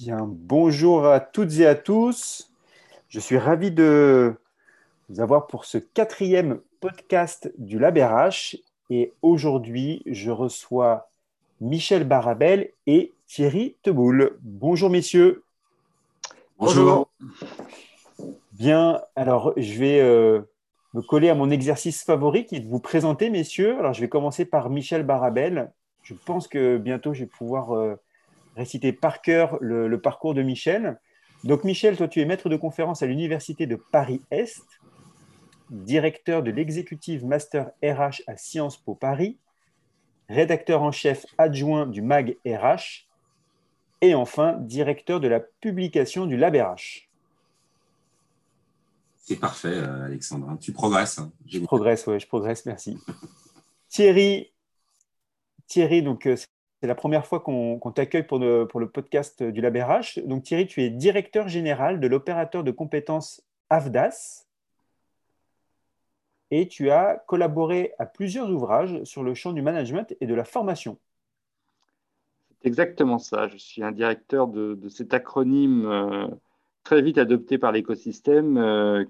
Bien, bonjour à toutes et à tous. Je suis ravi de vous avoir pour ce quatrième podcast du LabRH. Et aujourd'hui, je reçois Michel Barabel et Thierry Teboul. Bonjour, messieurs. Bonjour. Bien, alors je vais euh, me coller à mon exercice favori qui est de vous présenter, messieurs. Alors je vais commencer par Michel Barabel. Je pense que bientôt je vais pouvoir euh, réciter par cœur le, le, parcours de Michel. Donc Michel, toi tu es maître de conférence à l'Université de Paris-Est, directeur de l'exécutive Master RH à Sciences Po Paris, rédacteur en chef adjoint du MAG RH et enfin directeur de la publication du LabRH. C'est parfait, euh, Alexandre. Tu progresses. Hein. Je progresse, oui, je progresse, merci. Thierry, Thierry, donc euh, c'est la première fois qu'on t'accueille pour, pour, le podcast du LabRH. Donc Thierry, tu es directeur général de l'opérateur de compétences AFDAS et tu as collaboré à plusieurs ouvrages sur le champ du management et de la formation. C'est exactement ça. Je suis un directeur de, cet acronyme euh, très vite adopté par l'écosystème euh,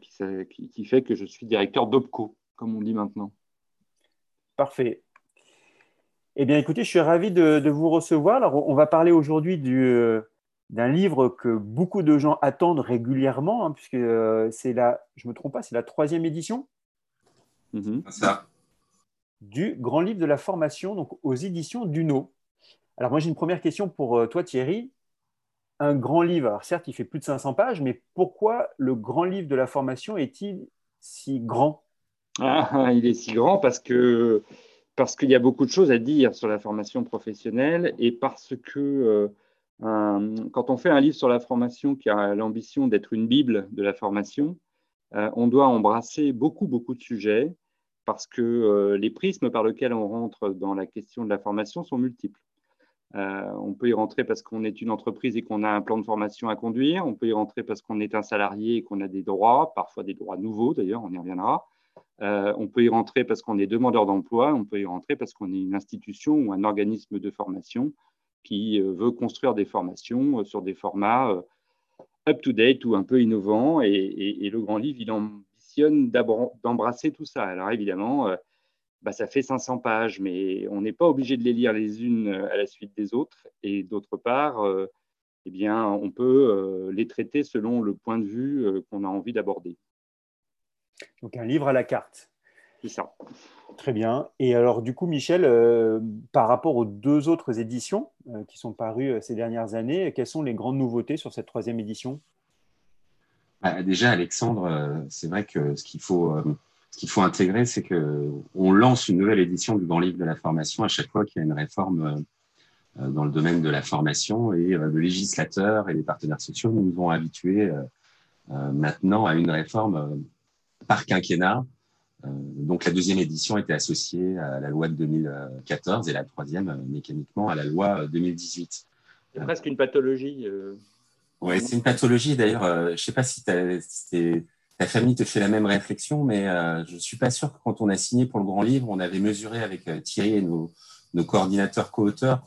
qui, qui, fait que je suis directeur d'OPCO, comme on dit maintenant. Parfait. Eh bien, écoutez, je suis ravi de, vous recevoir. Alors, on va parler aujourd'hui euh, d'un livre que beaucoup de gens attendent régulièrement, hein, puisque c'est la, je ne me trompe pas, c'est la troisième édition? Mhm. Ça. Du grand livre de la formation, donc aux éditions Duno. Alors, moi, j'ai une première question pour euh, toi, Thierry. Un grand livre, alors certes, il fait plus de 500 pages, mais pourquoi le grand livre de la formation est-il si grand? Ah, Il est si grand parce que parce qu'il y a beaucoup de choses à dire sur la formation professionnelle et parce que euh, quand on fait un livre sur la formation qui a l'ambition d'être une bible de la formation, euh, on doit embrasser beaucoup, beaucoup de sujets parce que euh, les prismes par lesquels on rentre dans la question de la formation sont multiples. On peut y rentrer parce qu'on est une entreprise et qu'on a un plan de formation à conduire. On peut y rentrer parce qu'on est un salarié et qu'on a des droits, parfois des droits nouveaux d'ailleurs, on y reviendra. On peut y rentrer parce qu'on est demandeur d'emploi. On peut y rentrer parce qu'on est une institution ou un organisme de formation qui veut construire des formations sur des formats up-to-date ou un peu innovant. Et, le grand livre, il ambitionne d'embrasser tout ça. Alors évidemment, euh, bah, ça fait 500 pages, mais on n'est pas obligé de les lire les unes à la suite des autres. Et d'autre part, euh, eh bien, on peut euh, les traiter selon le point de vue qu'on a envie d'aborder. Donc un livre à la carte. C'est ça. Très bien. Et alors, du coup, Michel, euh, par rapport aux deux autres éditions euh, qui sont parues euh, ces dernières années, quelles sont les grandes nouveautés sur cette troisième édition? Bah, Déjà, Alexandre, c'est vrai que ce qu'il faut, ce qu'il faut intégrer, c'est qu'on lance une nouvelle édition du Grand Livre de la formation à chaque fois qu'il y a une réforme dans le domaine de la formation et le législateur et les partenaires sociaux nous ont habitués maintenant à une réforme par quinquennat euh, donc la deuxième édition était associée à la loi de 2014 et la troisième euh, mécaniquement à la loi 2018. Euh, c'est presque une pathologie. Oui, c'est une pathologie. D'ailleurs, je ne sais pas si, ta famille te fait la même réflexion, mais je ne suis pas sûr que quand on a signé pour le grand livre, on avait mesuré avec Thierry et nos, coordinateurs co-auteurs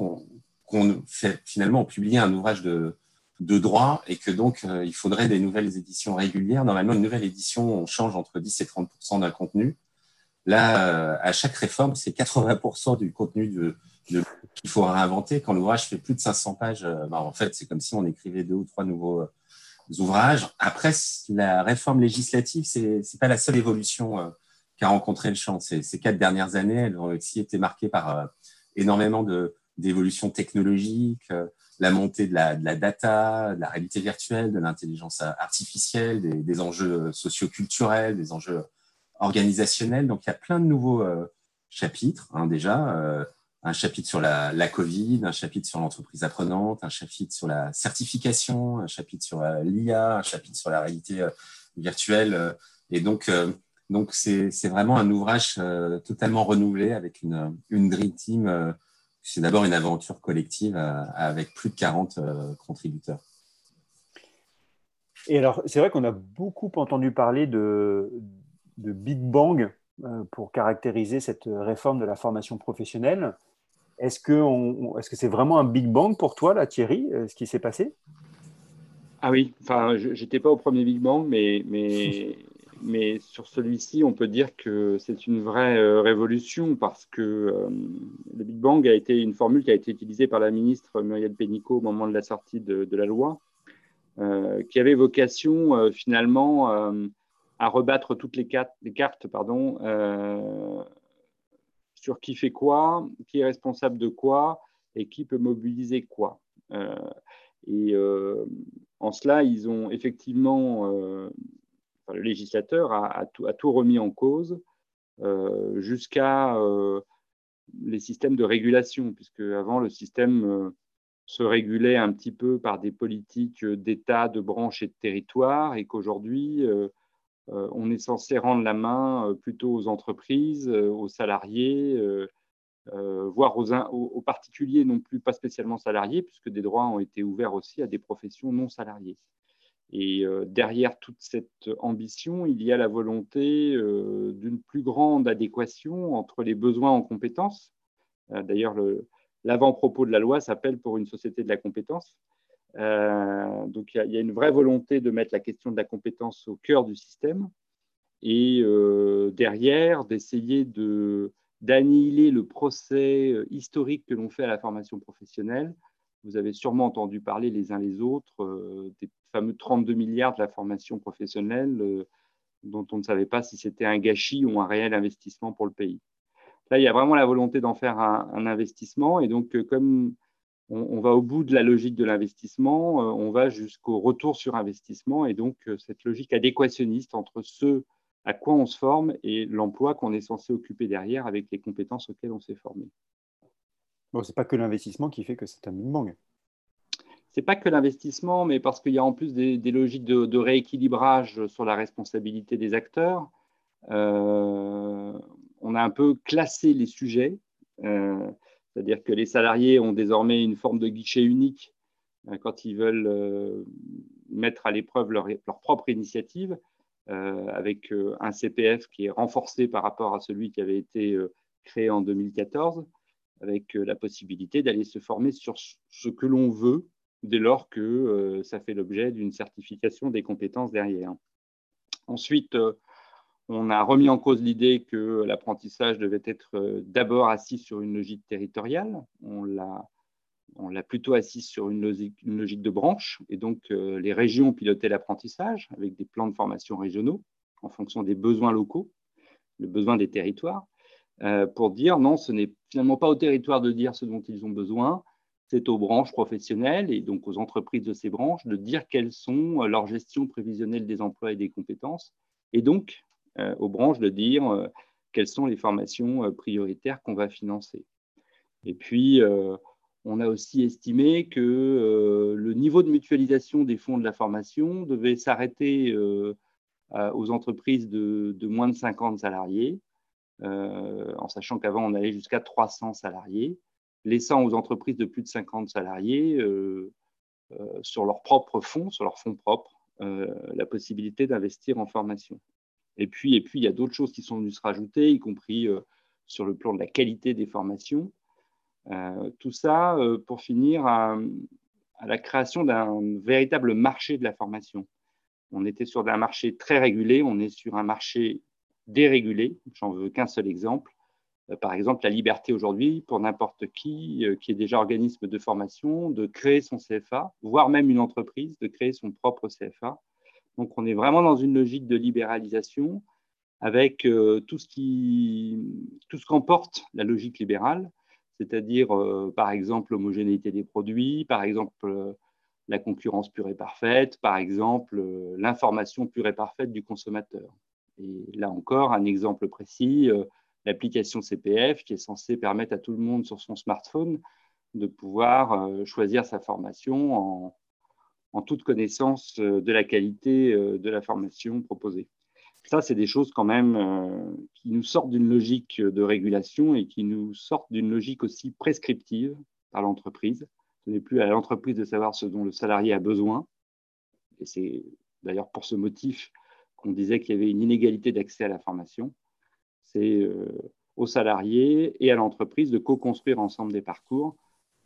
qu'on fait finalement publié un ouvrage de, de droit et que donc euh, il faudrait des nouvelles éditions régulières. Normalement, une nouvelle édition, on change entre 10 et 30% d'un contenu. Là, euh, à chaque réforme, c'est 80% du contenu qu'il faut réinventer. Quand l'ouvrage fait plus de 500 pages, euh, bah, en fait, c'est comme si on écrivait deux ou trois nouveaux ouvrages. Après, la réforme législative, c'est c'est pas la seule évolution qu'a rencontré le champ. Ces, quatre dernières années, elles ont aussi été marquées par énormément d'évolutions technologiques, la montée de la, data, de la réalité virtuelle, de l'intelligence artificielle, des, des, enjeux socioculturels, des enjeux organisationnels. Donc, il y a plein de nouveaux euh, chapitres, hein, déjà. Euh, un chapitre sur la, la, Covid, un chapitre sur l'entreprise apprenante, un chapitre sur la certification, un chapitre sur euh, l'IA, un chapitre sur la réalité virtuelle. Et donc, donc c'est vraiment un ouvrage totalement renouvelé avec une, une Dream Team c'est d'abord une aventure collective euh, avec plus de 40 euh, contributeurs. Et alors, c'est vrai qu'on a beaucoup entendu parler de, de Big Bang euh, pour caractériser cette réforme de la formation professionnelle. Est-ce que c'est -ce c'est vraiment un Big Bang pour toi, là, Thierry, ce qui s'est passé? Ah oui, enfin, j'étais pas au premier Big Bang, mais, mais, mais sur celui-ci, on peut dire que c'est une vraie euh, révolution parce que euh, le Big Bang a été une formule qui a été utilisée par la ministre Muriel Pénicaud au moment de la sortie de, la loi, euh, qui avait vocation finalement à rebattre toutes les, les cartes pardon, sur qui fait quoi, qui est responsable de quoi et qui peut mobiliser quoi. et en cela, ils ont effectivement le législateur a, tout, remis en cause euh, jusqu'à euh, les systèmes de régulation, puisque avant le système euh, se régulait un petit peu par des politiques d'État, de branches et de territoires, et qu'aujourd'hui, on est censé rendre la main plutôt aux entreprises, aux salariés, voire aux, particuliers non plus pas spécialement salariés, puisque des droits ont été ouverts aussi à des professions non salariées. Et euh, derrière toute cette ambition, il y a la volonté euh, d'une plus grande adéquation entre les besoins en compétences. Euh, d'ailleurs, l'avant-propos de la loi s'appelle pour une société de la compétence. donc, il y, a une vraie volonté de mettre la question de la compétence au cœur du système et derrière d'essayer d'annihiler le procès historique que l'on fait à la formation professionnelle. Vous avez sûrement entendu parler les uns les autres des fameux 32 milliards de la formation professionnelle euh, dont on ne savait pas si c'était un gâchis ou un réel investissement pour le pays. Là, il y a vraiment la volonté d'en faire un, investissement. Et donc, euh, comme on, va au bout de la logique de l'investissement, euh, on va jusqu'au retour sur investissement. Et donc, cette logique adéquationniste entre ce à quoi on se forme et l'emploi qu'on est censé occuper derrière avec les compétences auxquelles on s'est formé. Bon, ce n'est pas que l'investissement qui fait que c'est un Big Bang c'est pas que l'investissement, mais parce qu'il y a en plus des, logiques de, rééquilibrage sur la responsabilité des acteurs. Euh, on a un peu classé les sujets, euh, c'est-à-dire que les salariés ont désormais une forme de guichet unique euh, quand ils veulent mettre à l'épreuve leur, propre initiative, avec un CPF qui est renforcé par rapport à celui qui avait été créé en 2014, avec la possibilité d'aller se former sur ce que l'on veut dès lors que euh, ça fait l'objet d'une certification des compétences derrière. Ensuite, euh, on a remis en cause l'idée que l'apprentissage devait être euh, d'abord assis sur une logique territoriale. On l'a plutôt assis sur une logique, une logique, de branche. Et donc, les régions pilotaient l'apprentissage avec des plans de formation régionaux en fonction des besoins locaux, le besoin des territoires, pour dire non, ce n'est finalement pas au territoire de dire ce dont ils ont besoin, c'est aux branches professionnelles et donc aux entreprises de ces branches de dire quelles sont euh, leurs gestions prévisionnelles des emplois et des compétences, et donc euh, aux branches de dire euh, quelles sont les formations prioritaires qu'on va financer. Et puis, on a aussi estimé que le niveau de mutualisation des fonds de la formation devait s'arrêter aux entreprises de, moins de 50 salariés, en sachant qu'avant, on allait jusqu'à 300 salariés laissant aux entreprises de plus de 50 salariés euh, euh, sur leurs propres fonds, sur leurs fonds propres, euh, la possibilité d'investir en formation. Et puis, et puis, il y a d'autres choses qui sont venues se rajouter, y compris sur le plan de la qualité des formations. tout ça pour finir à, la création d'un véritable marché de la formation. On était sur un marché très régulé, on est sur un marché dérégulé. J'en veux qu'un seul exemple. Euh, par exemple, la liberté aujourd'hui pour n'importe qui euh, qui est déjà organisme de formation de créer son CFA, voire même une entreprise de créer son propre CFA. Donc, on est vraiment dans une logique de libéralisation avec euh, tout ce qui, tout ce qu'emporte la logique libérale, c'est-à-dire, par exemple, l'homogénéité des produits, par exemple, la concurrence pure et parfaite, par exemple, l'information pure et parfaite du consommateur. Et là encore, un exemple précis, l'application CPF qui est censée permettre à tout le monde sur son smartphone de pouvoir euh, choisir sa formation en, toute connaissance euh, de la qualité euh, de la formation proposée. Ça, c'est des choses quand même qui nous sortent d'une logique de régulation et qui nous sortent d'une logique aussi prescriptive par l'entreprise. Ce n'est plus à l'entreprise de savoir ce dont le salarié a besoin. Et c'est d'ailleurs pour ce motif qu'on disait qu'il y avait une inégalité d'accès à la formation c'est euh, aux salariés et à l'entreprise de co-construire ensemble des parcours.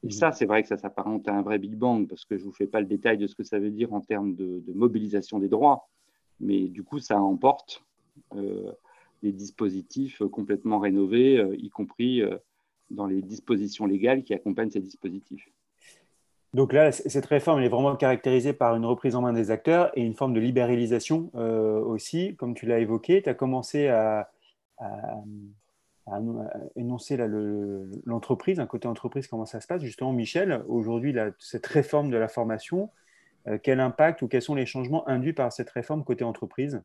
Et ça, c'est vrai que ça s'apparente à un vrai Big Bang, parce que je ne vous fais pas le détail de ce que ça veut dire en termes de, mobilisation des droits, mais du coup, ça emporte euh, des dispositifs complètement rénovés, euh, y compris euh, dans les dispositions légales qui accompagnent ces dispositifs. Donc là, cette réforme est vraiment caractérisée par une reprise en main des acteurs et une forme de libéralisation aussi, comme tu l'as évoqué. Tu as commencé à, énoncer l'entreprise, un côté entreprise, comment ça se passe. Justement, Michel, aujourd'hui, cette réforme de la formation, euh, quel impact ou quels sont les changements induits par cette réforme côté entreprise?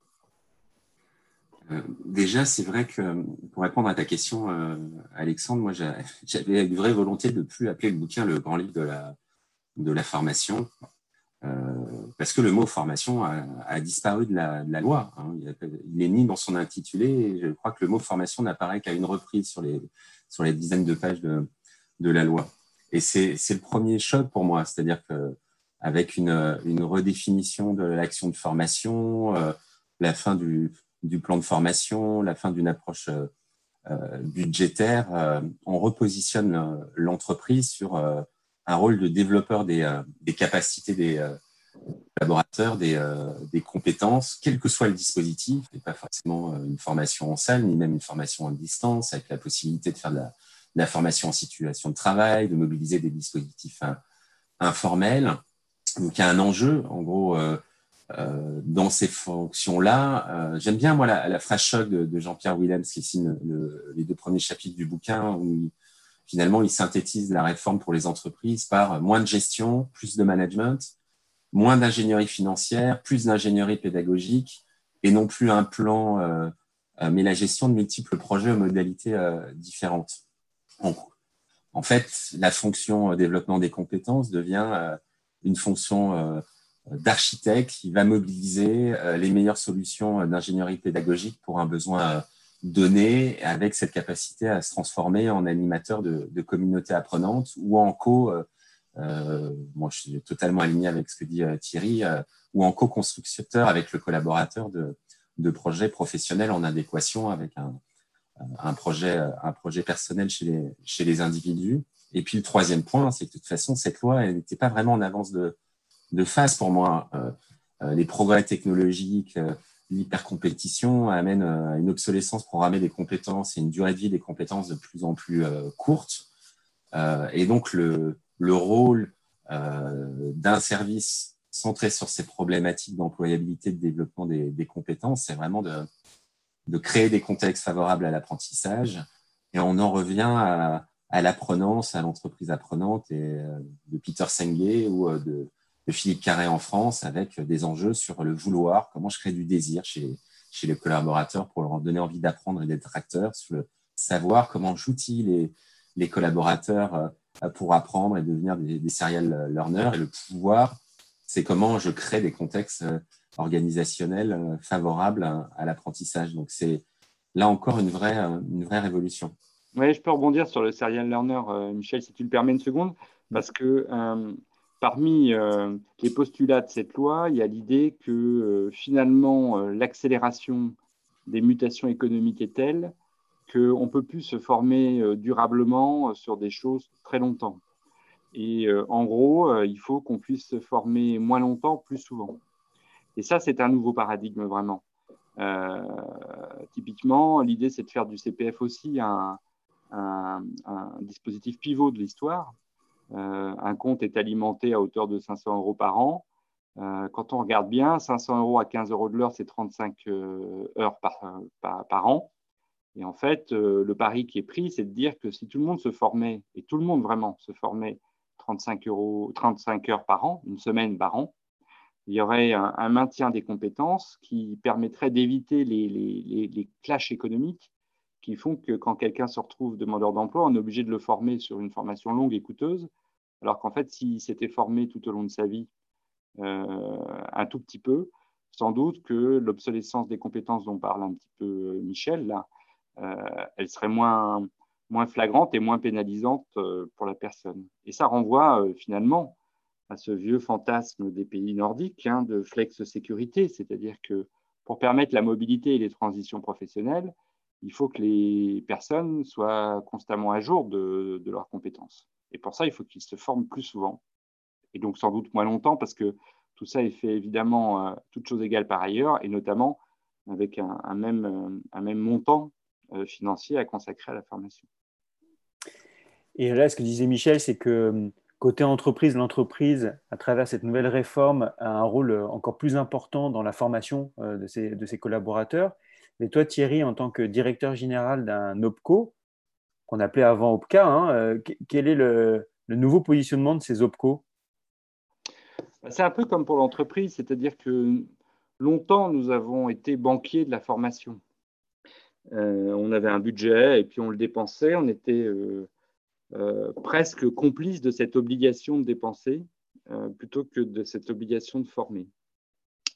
Euh, Déjà, c'est vrai que pour répondre à ta question, euh, Alexandre, moi j'avais une vraie volonté de ne plus appeler le bouquin le grand livre de la, de la formation. Euh, parce que le mot formation a, disparu de la, loi. Hein. Il, est ni dans son intitulé. je crois que le mot formation n'apparaît qu'à une reprise sur les, sur les dizaines de pages de, la loi. Et c'est le premier choc pour moi. C'est-à-dire qu'avec une, une redéfinition de l'action de formation, euh, la fin du, du, plan de formation, la fin d'une approche euh, budgétaire, on repositionne l'entreprise sur un rôle de développeur des, euh, capacités des euh, collaborateurs, des, euh, des, compétences, quel que soit le dispositif, et pas forcément une formation en salle, ni même une formation en distance, avec la possibilité de faire de la, formation en situation de travail, de mobiliser des dispositifs informels. Donc il y a un enjeu, en gros, dans ces fonctions-là. J'aime bien, moi, la, la phrase choc de, Jean-Pierre Willems qui signe les deux premiers chapitres du bouquin, finalement, il synthétise la réforme pour les entreprises par moins de gestion, plus de management, moins d'ingénierie financière, plus d'ingénierie pédagogique, et non plus un plan, euh, euh, mais la gestion de multiples projets aux modalités euh, différentes. En, fait, la fonction développement des compétences devient une fonction d'architecte qui va mobiliser les meilleures solutions d'ingénierie pédagogique pour un besoin donné avec cette capacité à se transformer en animateur de, de communauté apprenante ou en co, euh, euh, moi je suis totalement aligné avec ce que dit euh, Thierry, ou en co-constructeur avec le collaborateur de, de projets professionnels en adéquation avec un, un, projet, un projet personnel chez les, chez les individus. Et puis le troisième point, c'est que de toute façon, cette loi n'était pas vraiment en avance de, de phase pour moi. les progrès technologiques, l'hypercompétition amène euh, à une obsolescence programmée des compétences et une durée de vie des compétences de plus en plus euh, courte. Euh, et donc, le, le rôle d'un service centré sur ces problématiques d'employabilité, de développement des, des compétences, c'est vraiment de, de, créer des contextes favorables à l'apprentissage. Et on en revient à, à l'apprenance, à l'entreprise apprenante et de Peter Senge ou de, de Philippe Carré en France avec des enjeux sur le vouloir, comment je crée du désir chez, les collaborateurs pour leur donner envie d'apprendre et d'être acteurs, sur le savoir, comment j'outille les, collaborateurs euh, pour apprendre et devenir des, serial learners. Et le pouvoir, c'est comment je crée des contextes euh, organisationnels euh, favorables à, l'apprentissage. Donc, c'est là encore une vraie, une vraie révolution. Oui, je peux rebondir sur le serial learner, Michel, si tu le permets une seconde, parce que Parmi euh, les postulats de cette loi, il y a l'idée que euh, finalement euh, l'accélération des mutations économiques est telle qu'on ne peut plus se former durablement sur des choses très longtemps. Et en gros, il faut qu'on puisse se former moins longtemps, plus souvent. Et ça, c'est un nouveau paradigme vraiment. typiquement, l'idée, c'est de faire du CPF aussi un dispositif pivot de l'histoire un compte est alimenté à hauteur de 500 euros par an. Euh, quand on regarde bien, 500 euros à 15 euros de l'heure, c'est 35 euh, heures par, an. Et en fait, le pari qui est pris, c'est de dire que si tout le monde se formait, et tout le monde vraiment se formait 35, euros, 35 heures par an, une semaine par an, il y aurait un, maintien des compétences qui permettrait d'éviter les, les, les, clashs économiques qui font que quand quelqu'un se retrouve demandeur d'emploi, on est obligé de le former sur une formation longue et coûteuse, alors qu'en fait, s'il s'était formé tout au long de sa vie euh, un tout petit peu, sans doute que l'obsolescence des compétences dont parle un petit peu euh, Michel, là, euh, elle serait moins, flagrante et moins pénalisante pour la personne. Et ça renvoie finalement à ce vieux fantasme des pays nordiques hein, de flex sécurité, c'est-à-dire que pour permettre la mobilité et les transitions professionnelles, il faut que les personnes soient constamment à jour de, leurs compétences. Et pour ça, il faut qu'ils se forment plus souvent. Et donc, sans doute moins longtemps, parce que tout ça est fait évidemment euh, toutes choses égales par ailleurs, et notamment avec un, même, euh, un même montant euh, financier à consacrer à la formation. Et là, ce que disait Michel, c'est que côté entreprise, l'entreprise, à travers cette nouvelle réforme, a un rôle encore plus important dans la formation de ses, de ses collaborateurs. Mais toi, Thierry, en tant que directeur général d'un OPCO, qu'on appelait avant OPCA, hein, quel est le, nouveau positionnement de ces OPCO? C'est un peu comme pour l'entreprise, c'est-à-dire que longtemps, nous avons été banquiers de la formation. Euh, on avait un budget et puis on le dépensait. On était euh, euh, presque complices de cette obligation de dépenser plutôt que de cette obligation de former.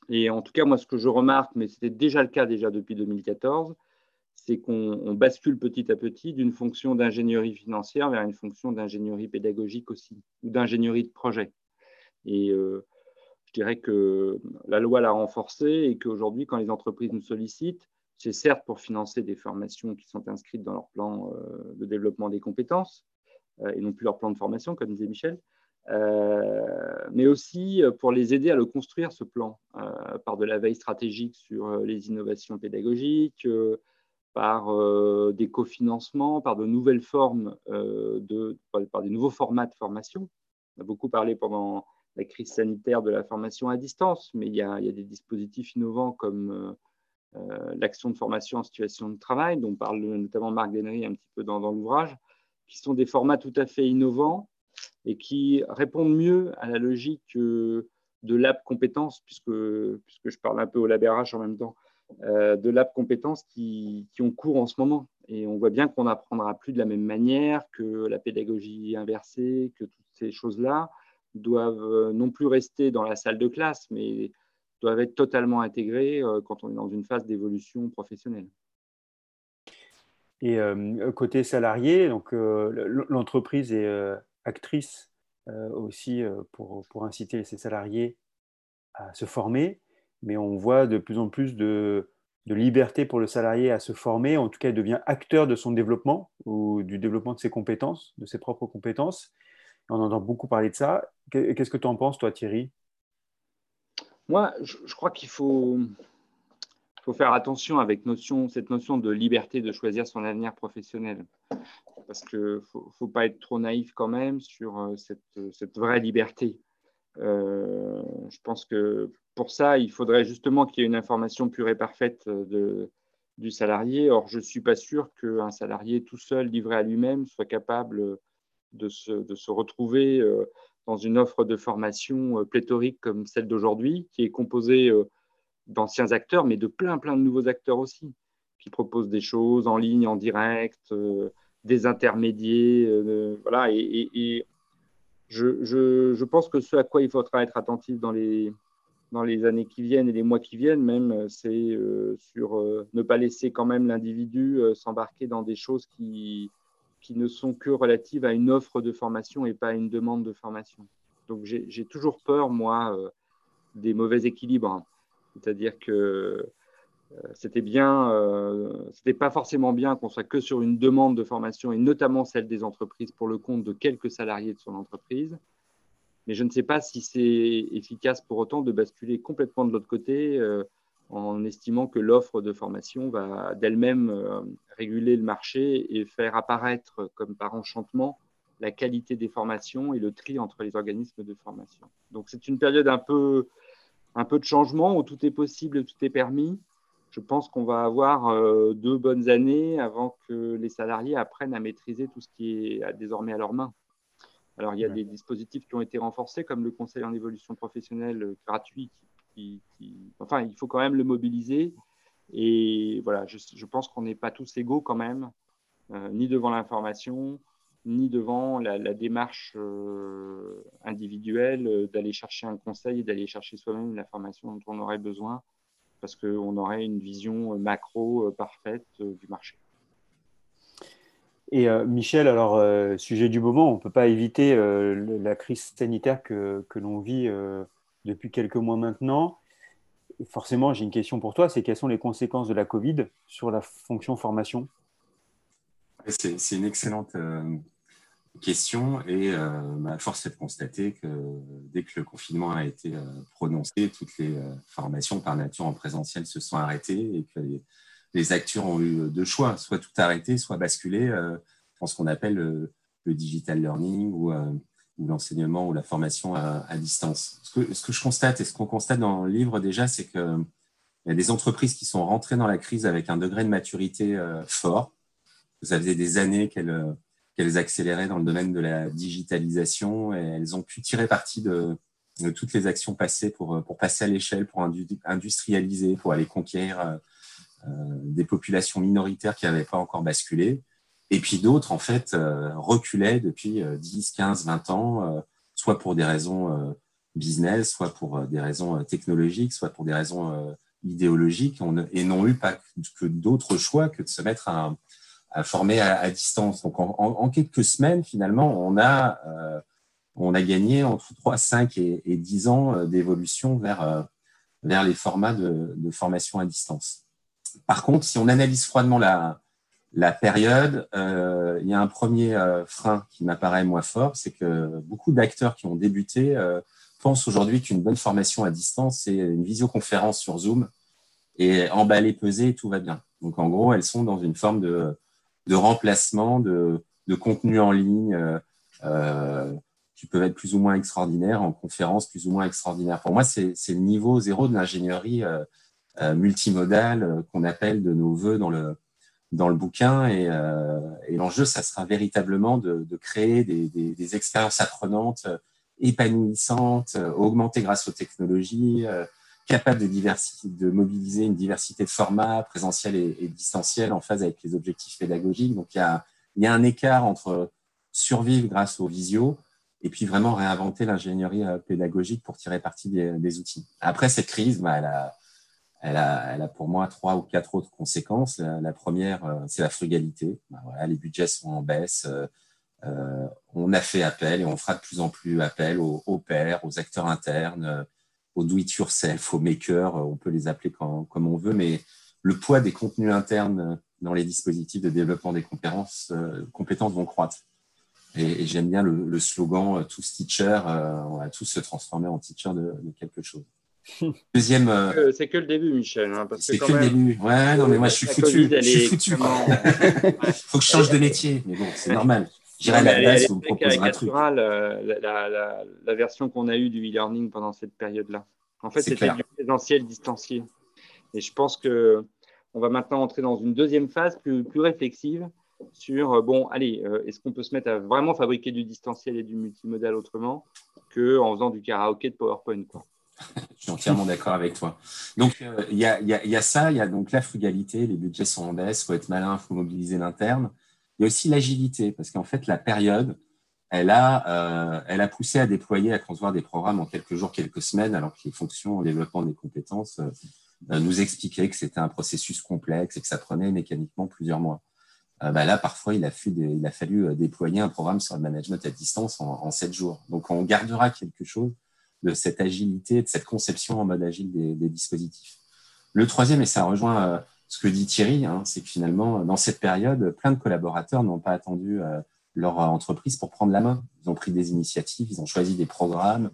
Et en tout cas, moi, ce que je remarque, mais c'était déjà le cas déjà depuis 2014, c'est qu'on bascule petit à petit d'une fonction d'ingénierie financière vers une fonction d'ingénierie pédagogique aussi, ou d'ingénierie de projet. Et euh, je dirais que la loi l'a renforcé et qu'aujourd'hui, quand les entreprises nous sollicitent, c'est certes pour financer des formations qui sont inscrites dans leur plan euh, de développement des compétences euh, et non plus leur plan de formation, comme disait Michel, mais aussi pour les aider à le construire, ce plan, par de la veille stratégique sur les innovations pédagogiques, par des cofinancements, par de nouvelles formes, de, par, des nouveaux formats de formation. On a beaucoup parlé pendant la crise sanitaire de la formation à distance, mais il y a, des dispositifs innovants comme euh, euh, l'action de formation en situation de travail, dont parle notamment Marc Dennery un petit peu dans, l'ouvrage, qui sont des formats tout à fait innovants et qui répondent mieux à la logique euh, de lab compétences, puisque, puisque je parle un peu au lab RH en même temps, de lab compétences qui, ont cours en ce moment. Et on voit bien qu'on n'apprendra plus de la même manière que la pédagogie inversée, que toutes ces choses-là doivent euh, non plus rester dans la salle de classe, mais doivent être totalement intégrés euh, quand on est dans une phase d'évolution professionnelle. Et euh, côté salarié, donc l'entreprise est actrice aussi pour, pour, inciter ses salariés à se former, mais on voit de plus en plus de, liberté pour le salarié à se former. En tout cas, il devient acteur de son développement ou du développement de ses compétences, de ses propres compétences. On entend beaucoup parler de ça. Qu'est-ce que tu en penses, toi, Thierry? Moi, je, crois qu'il faut, faire attention avec cette notion de liberté de choisir son avenir professionnel. Parce qu'il ne faut, pas être trop naïf quand même sur euh, cette, vraie liberté. Euh, je pense que pour ça, il faudrait justement qu'il y ait une information pure et parfaite de, du salarié. Or, je ne suis pas sûr qu'un salarié tout seul, livré à lui-même, soit capable de se, retrouver euh, dans une offre de formation euh, pléthorique comme celle d'aujourd'hui, qui est composée euh, d'anciens acteurs, mais de plein, plein de nouveaux acteurs aussi, qui proposent des choses en ligne, en direct, des intermédiaires. voilà, et, je, pense que ce à quoi il faudra être attentif dans les, années qui viennent et les mois qui viennent, même, c'est sur ne pas laisser quand même l'individu s'embarquer dans des choses qui, ne sont que relatives à une offre de formation et pas à une demande de formation. Donc j'ai toujours peur, moi, euh, des mauvais équilibres. C'est-à-dire que euh, c'était bien, euh, c'était pas forcément bien qu'on soit que sur une demande de formation et notamment celle des entreprises pour le compte de quelques salariés de son entreprise. Mais je ne sais pas si c'est efficace pour autant de basculer complètement de l'autre côté en estimant que l'offre de formation va d'elle-même euh, réguler le marché et faire apparaître comme par enchantement la qualité des formations et le tri entre les organismes de formation. Donc c'est une période un peu, un peu de changement où tout est possible, tout est permis. Je pense qu'on va avoir euh, deux bonnes années avant que les salariés apprennent à maîtriser tout ce qui est désormais à leur main. Alors, il y a des dispositifs qui ont été renforcés, comme le conseil en évolution professionnelle euh, gratuit, enfin, il faut quand même le mobiliser. Et voilà, je, pense qu'on n'est pas tous égaux quand même, euh, ni devant l'information, ni devant la, démarche euh, individuelle euh, d'aller chercher un conseil et d'aller chercher soi-même l'information dont on aurait besoin, parce qu'on aurait une vision macro parfaite du marché. Et Michel, alors, sujet du moment, on ne peut pas éviter la crise sanitaire que, que l'on vit depuis quelques mois maintenant. forcément, j'ai une question pour toi, c'est quelles sont les conséquences de la Covid sur la fonction formation? C'est une excellente, euh, questions. Et ma force est de constater que dès que le confinement a été prononcé, toutes les formations par nature en présentiel se sont arrêtées et que les, acteurs ont eu deux choix, soit tout arrêter, soit basculer dans ce qu'on appelle le, digital learning ou, ou l'enseignement ou la formation à, distance. Ce que, ce que, je constate et ce qu'on constate dans le livre déjà, c'est qu'il y a des entreprises qui sont rentrées dans la crise avec un degré de maturité fort. Ça faisait des années qu'elles qu'elles accéléraient dans le domaine de la digitalisation et elles ont pu tirer parti de, toutes les actions passées pour, pour passer à l'échelle, pour industrialiser, pour aller conquérir euh, euh, des populations minoritaires qui n'avaient pas encore basculé. Et puis d'autres, en fait, euh, reculaient depuis 10, 15, 20 ans, soit pour des raisons business, soit pour des raisons technologiques, soit pour des raisons idéologiques, et n'ont eu pas que d'autres choix que de se mettre à, à former à, distance. Donc, en, quelques semaines, finalement, on a, euh, on a gagné entre 3, 5 et, et 10 ans euh, d'évolution vers, euh, vers les formats de, formation à distance. Par contre, si on analyse froidement la, la période, il y a un premier frein qui m'apparaît moins fort, c'est que beaucoup d'acteurs qui ont débuté pensent aujourd'hui qu'une bonne formation à distance, c'est une visioconférence sur Zoom et emballer, peser, tout va bien. Donc, en gros, elles sont dans une forme de de remplacement de, de contenu en ligne euh, euh, qui peuvent être plus ou moins extraordinaires, en conférence plus ou moins extraordinaires. Pour moi, c'est le niveau zéro de l'ingénierie euh, euh multimodale qu'on appelle de nos voeux dans le, dans le bouquin. Et, et l'enjeu, ça sera véritablement de, de créer des, des, des, expériences apprenantes épanouissantes, augmentées grâce aux technologies, capable de, de mobiliser une diversité de formats présentiels et, et en phase avec les objectifs pédagogiques. Donc, il y a, un écart entre survivre grâce aux visio et puis vraiment réinventer l'ingénierie euh, pédagogique pour tirer parti des, outils. Après cette crise, bah, elle, a, elle, a, pour moi trois ou quatre autres conséquences. La, première, euh, c'est la frugalité. Bah, les budgets sont en baisse. Euh, on a fait appel et on fera de plus en plus appel aux, aux pairs, aux acteurs internes, au do-it-yourself, aux makers, on peut les appeler comme on veut, mais le poids des contenus internes dans les dispositifs de développement des compétences, euh, compétences vont croître. Et, j'aime bien le, slogan euh, tous teachers, euh, on va tous se transformer en teacher de, quelque chose. Deuxième. c'est que le début, Michel. Hein, c'est que, le début. Ouais, non, mais moi je suis foutu. je suis foutu. Il faut que je change de métier, mais bon, c'est normal. J'irai la base, vous me un truc. La, la, la, version qu'on a eue du e-learning pendant cette période-là. En fait, c'était du présentiel distancié. Et je pense que on va maintenant entrer dans une deuxième phase plus, plus réflexive sur, euh, bon, allez, euh, est-ce qu'on peut se mettre à vraiment fabriquer du distanciel et du multimodal autrement qu'en faisant du karaoké de PowerPoint quoi? Je suis entièrement d'accord avec toi. Donc, euh, il y, a, y, y, a, ça, il y a donc la frugalité, les budgets sont en baisse, il faut être malin, il faut mobiliser l'interne. Il y a aussi l'agilité, parce qu'en fait, la période, elle a, euh, elle a poussé à déployer, à concevoir des programmes en quelques jours, quelques semaines, alors que les fonctions en développement des compétences euh, nous expliquaient que c'était un processus complexe et que ça prenait mécaniquement plusieurs mois. Euh, bah là, parfois, il a, fallu euh, déployer un programme sur le management à distance en, sept jours. Donc, on gardera quelque chose de cette agilité, de cette conception en mode agile des, dispositifs. Le troisième, et ça rejoint euh, ce que dit Thierry, hein, c'est que finalement, dans cette période, plein de collaborateurs n'ont pas attendu euh, leur entreprise pour prendre la main. Ils ont pris des initiatives, ils ont choisi des programmes,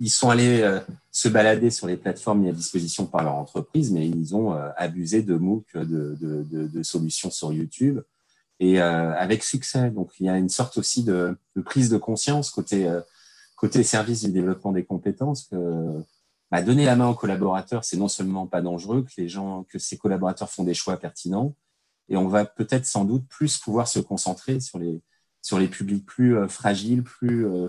ils sont allés euh, se balader sur les plateformes mises à disposition par leur entreprise, mais ils ont euh, abusé de MOOC, de, solutions sur YouTube, et avec succès. Donc, il y a une sorte aussi de, prise de conscience côté, côté service du développement des compétences bah, donner la main aux collaborateurs, c'est non seulement pas dangereux, que les gens, que ces collaborateurs font des choix pertinents, et on va peut-être sans doute plus pouvoir se concentrer sur les sur les publics plus euh, fragiles, plus euh,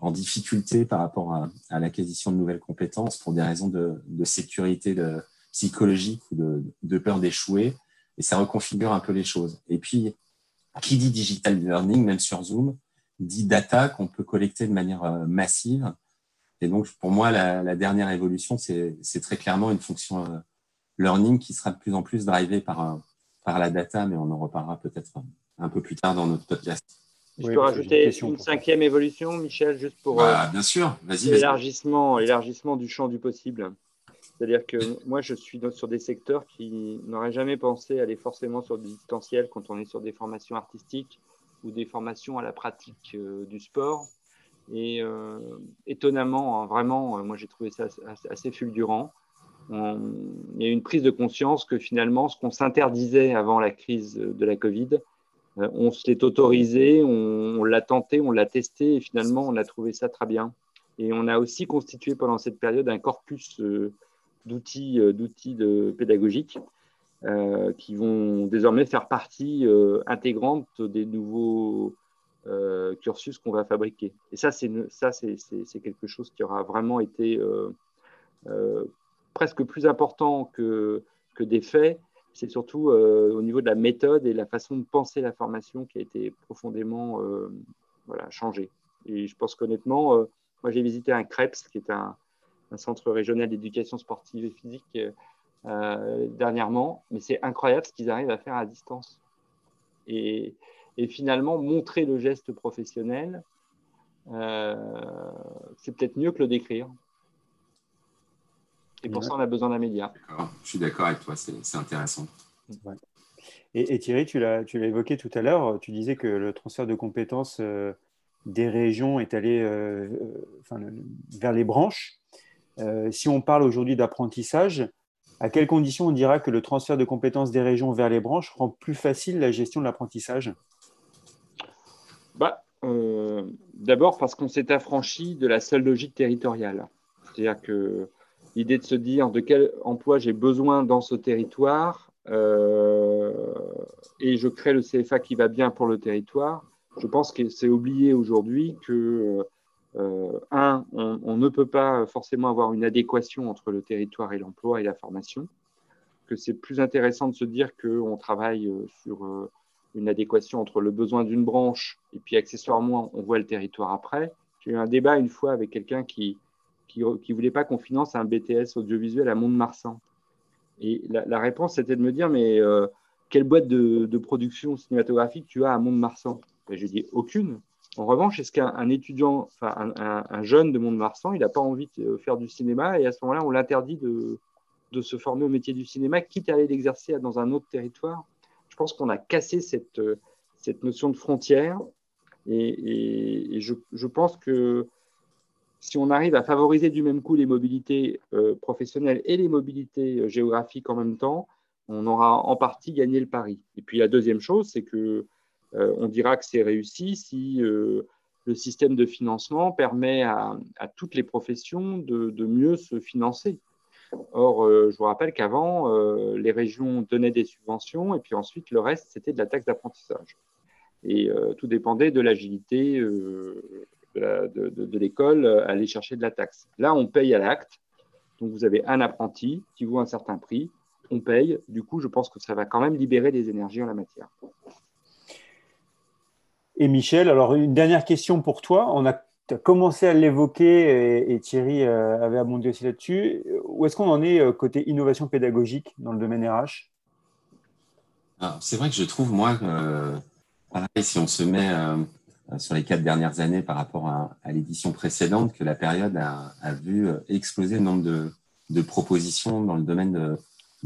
en difficulté par rapport à, l'acquisition de nouvelles compétences pour des raisons de, sécurité de, psychologique ou de, de peur d'échouer. Et ça reconfigure un peu les choses. Et puis, qui dit digital learning, même sur Zoom, dit data qu'on peut collecter de manière euh, massive et donc, pour moi, la, dernière évolution, c'est très clairement une fonction euh, learning qui sera de plus en plus drivée par, euh, par la data, mais on en reparlera peut-être un peu plus tard dans notre podcast. Je peux rajouter une, cinquième évolution, Michel, juste pour bah, bien sûr, vas-y. L'élargissement, l'élargissement du champ du possible. C'est-à-dire que moi, je suis sur des secteurs qui n'auraient jamais pensé aller forcément sur du distanciel quand on est sur des formations artistiques ou des formations à la pratique du sport. Et étonnamment, hein, vraiment, moi j'ai trouvé ça assez fulgurant. il y a une prise de conscience que finalement, ce qu'on s'interdisait avant la crise de la Covid, on se l'est autorisé, on l'a tenté, on l'a testé et finalement, on a trouvé ça très bien. Et on a aussi constitué pendant cette période un corpus euh, d'outils, euh, pédagogiques euh, qui vont désormais faire partie intégrante des nouveaux cursus qu'on va fabriquer. Et ça, c'est, quelque chose qui aura vraiment été presque plus important que, des faits. C'est surtout au niveau de la méthode et la façon de penser la formation qui a été profondément changée. Et je pense qu'honnêtement, moi, j'ai visité un CREPS, qui est un, centre régional d'éducation sportive et physique, euh, dernièrement, mais c'est incroyable ce qu'ils arrivent à faire à distance. Et, finalement, montrer le geste professionnel, euh, c'est peut-être mieux que le décrire. Et pour ça, on a besoin d'un média. Je suis d'accord avec toi, c'est intéressant. Et, Thierry, tu l'as évoqué tout à l'heure, tu disais que le transfert de compétences euh, des régions est allé euh, vers les branches. Euh, si on parle aujourd'hui d'apprentissage, à quelles conditions on dira que le transfert de compétences des régions vers les branches rend plus facile la gestion de l'apprentissage? Bah, D'abord parce qu'on s'est affranchi de la seule logique territoriale. C'est-à-dire que l'idée de se dire de quel emploi j'ai besoin dans ce territoire et je crée le CFA qui va bien pour le territoire, je pense que c'est oublié aujourd'hui que, euh, un, on, ne peut pas forcément avoir une adéquation entre le territoire et l'emploi et la formation, que c'est plus intéressant de se dire qu'on travaille euh, sur euh, une adéquation entre le besoin d'une branche et puis accessoirement, on voit le territoire après. J'ai eu un débat une fois avec quelqu'un qui qui ne voulait pas qu'on finance un BTS audiovisuel à Mont-de-Marsan. Et la, réponse, c'était de me dire, mais quelle boîte de, production cinématographique tu as à Mont-de-Marsan? Ben, J'ai dit aucune. En revanche, est-ce qu'un étudiant, enfin un, jeune de Mont-de-Marsan, il n'a pas envie de faire du cinéma et à ce moment-là, on l'interdit de, de, se former au métier du cinéma, quitte à aller l'exercer dans un autre territoire? Je pense qu'on a cassé cette, cette notion de frontière et, je, pense que si on arrive à favoriser du même coup les mobilités euh, professionnelles et les mobilités euh, géographiques en même temps, on aura en partie gagné le pari. Et puis la deuxième chose, c'est que euh, on dira que c'est réussi si euh, le système de financement permet à, toutes les professions de, mieux se financer. Or, euh, je vous rappelle qu'avant, les régions donnaient des subventions et puis ensuite, le reste, c'était de la taxe d'apprentissage. Et tout dépendait de l'agilité de, l'école à aller chercher de la taxe. Là, on paye à l'acte. Donc, vous avez un apprenti qui vaut un certain prix. On paye. Du coup, je pense que ça va quand même libérer des énergies en la matière. Et Michel, alors une dernière question pour toi. On a commencé à l'évoquer et, Thierry euh, avait abondé aussi là-dessus. Où est-ce qu'on en est euh, côté innovation pédagogique dans le domaine RH C'est vrai que je trouve, moi, euh, si on se met sur les quatre dernières années par rapport à, l'édition précédente, que la période a, vu exploser le nombre de, propositions dans le domaine de,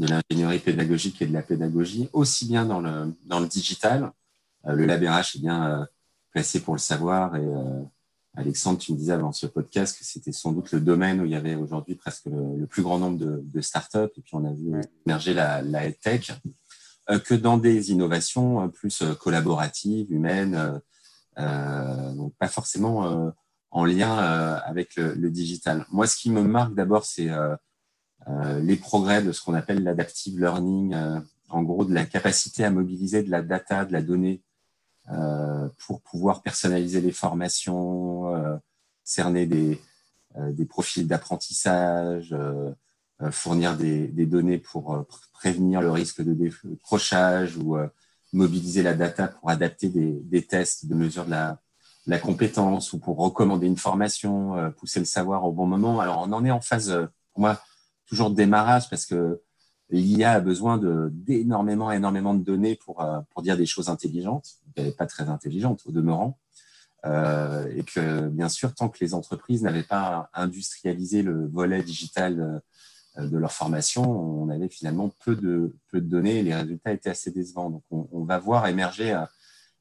l'ingénierie pédagogique et de la pédagogie, aussi bien dans le, dans digital euh, le Lab RH est bien euh, placé pour le savoir. Et euh, Alexandre, tu me disais avant ce podcast que c'était sans doute le domaine où il y avait aujourd'hui presque le, plus grand nombre de, startups. Et puis on a vu émerger la, la tech que dans des innovations plus collaboratives, humaines, donc pas forcément en lien avec le, digital. Moi, ce qui me marque d'abord, c'est les progrès de ce qu'on appelle l'adaptive learning, en gros de la capacité à mobiliser de la data, de la donnée euh, pour pouvoir personnaliser les formations, euh, cerner des, euh, des profils d'apprentissage, fournir des, des, données pour prévenir le risque de décrochage ou mobiliser la data pour adapter des, des, tests de mesure de la, la, compétence ou pour recommander une formation, pousser le savoir au bon moment. Alors, on en est en phase, pour moi, toujours de démarrage parce que l'IA a besoin d'énormément, énormément de données pour, euh, pour dire des choses intelligentes, pas très intelligentes au demeurant. Euh, et que, bien sûr, tant que les entreprises n'avaient pas industrialisé le volet digital euh, de leur formation, on avait finalement peu de, peu de données et les résultats étaient assez décevants. Donc, on, va voir émerger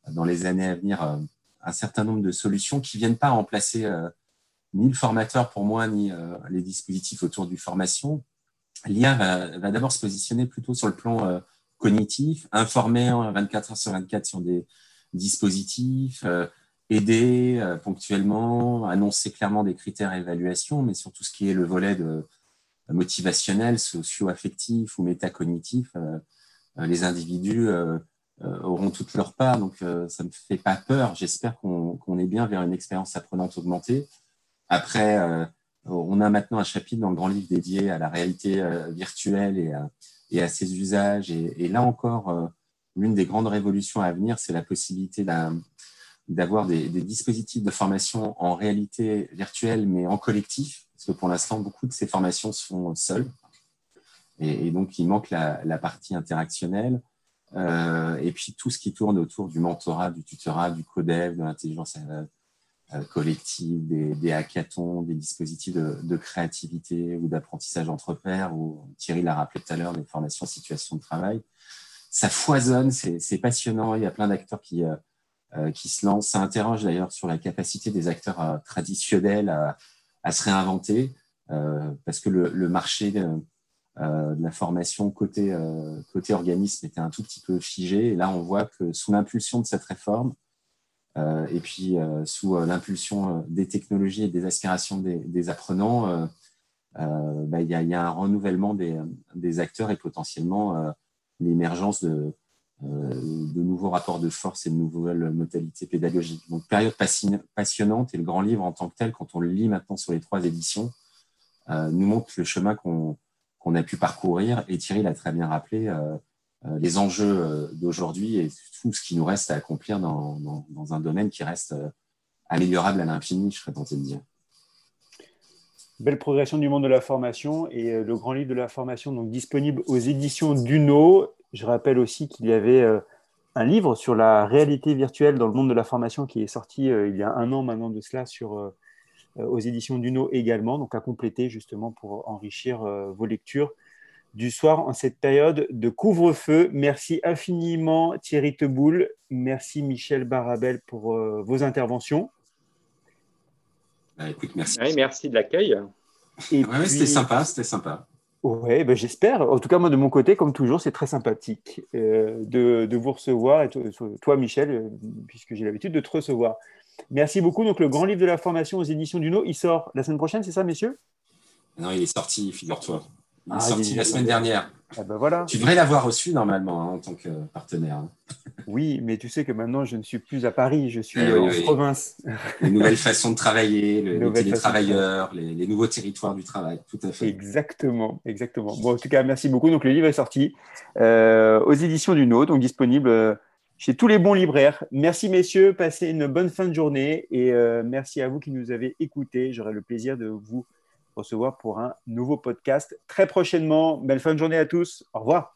dans les années à venir un certain nombre de solutions qui viennent pas remplacer ni le formateur pour moi, ni les dispositifs autour du formation. L'IA va, d'abord se positionner plutôt sur le plan cognitif, informer 24 heures sur 24 sur des dispositifs, aider euh, ponctuellement, annoncer clairement des critères d'évaluation, mais sur tout ce qui est le volet de, motivationnel, socio-affectif ou métacognitif, euh, euh, les individus auront toute leur part. Donc, ça ne me fait pas peur. J'espère qu'on est bien vers une expérience apprenante augmentée. Après, on a maintenant un chapitre dans le grand livre dédié à la réalité virtuelle et à, ses usages. Et, là encore, l'une des grandes révolutions à venir, c'est la possibilité d'avoir des, dispositifs de formation en réalité virtuelle, mais en collectif, parce que pour l'instant, beaucoup de ces formations sont seules. Et, donc, il manque la, partie interactionnelle. Euh, et puis, tout ce qui tourne autour du mentorat, du tutorat, du codev, de l'intelligence euh, euh, collective, des, hackathons, des dispositifs de, créativité ou d'apprentissage entre pairs, ou Thierry l'a rappelé tout à l'heure, des formations situation de travail. Ça foisonne, c'est passionnant. Il y a plein d'acteurs qui, euh, euh, qui se lance. Ça interroge d'ailleurs sur la capacité des acteurs traditionnels à, se réinventer, parce que le, marché de, la formation côté, côté organisme était un tout petit peu figé. Et là, on voit que sous l'impulsion de cette réforme, et puis sous l'impulsion des technologies et des aspirations des, apprenants, bah, il y, a, un renouvellement des, acteurs et potentiellement l'émergence de, euh, nouveaux rapports de force et de nouvelles modalités pédagogiques. Donc, période passionnante et le grand livre en tant que tel, quand on le lit maintenant sur les trois éditions, euh, nous montre le chemin qu'on a pu parcourir. Et Thierry l'a très bien rappelé, euh, les enjeux d'aujourd'hui et tout ce qui nous reste à accomplir dans, dans un domaine qui reste améliorable à l'infini, je serais tenté de dire. Belle progression du monde de la formation et le grand livre de la formation donc disponible aux éditions Duno je rappelle aussi qu'il y avait euh, un livre sur la réalité virtuelle dans le monde de la formation qui est sorti euh, il y a un an maintenant de cela sur, euh, aux éditions Duno également, donc à compléter justement pour enrichir vos lectures du soir en cette période de couvre-feu. Merci infiniment Thierry Teboul, merci Michel Barabel pour vos interventions. Bah, merci. merci de l'accueil. C'était sympa, c'était sympa. Oui, ben j'espère. En tout cas, moi, de mon côté, comme toujours, c'est très sympathique euh, de, de, vous recevoir, et toi, Michel, euh, puisque j'ai l'habitude de te recevoir. Merci beaucoup. Donc, le grand livre de la formation aux éditions Duno, il sort la semaine prochaine, c'est ça, messieurs? Non, il est sorti, figure-toi. Il est ah, sorti la semaine dernière. Ah ben voilà. Tu devrais l'avoir reçu normalement hein, en tant que partenaire. Oui, mais tu sais que maintenant, je ne suis plus à Paris, je suis eh en province. Les nouvelles façons de travailler, le, les télétravailleurs, les, nouveaux territoires du travail, tout à fait. Exactement, exactement. Bon, en tout cas, merci beaucoup. Donc, le livre est sorti euh, aux éditions du Nôtre, donc disponible euh, chez tous les bons libraires. Merci, messieurs. Passez une bonne fin de journée et euh, merci à vous qui nous avez écoutés. J'aurai le plaisir de vous recevoir pour un nouveau podcast très prochainement. Belle fin de journée à tous. Au revoir.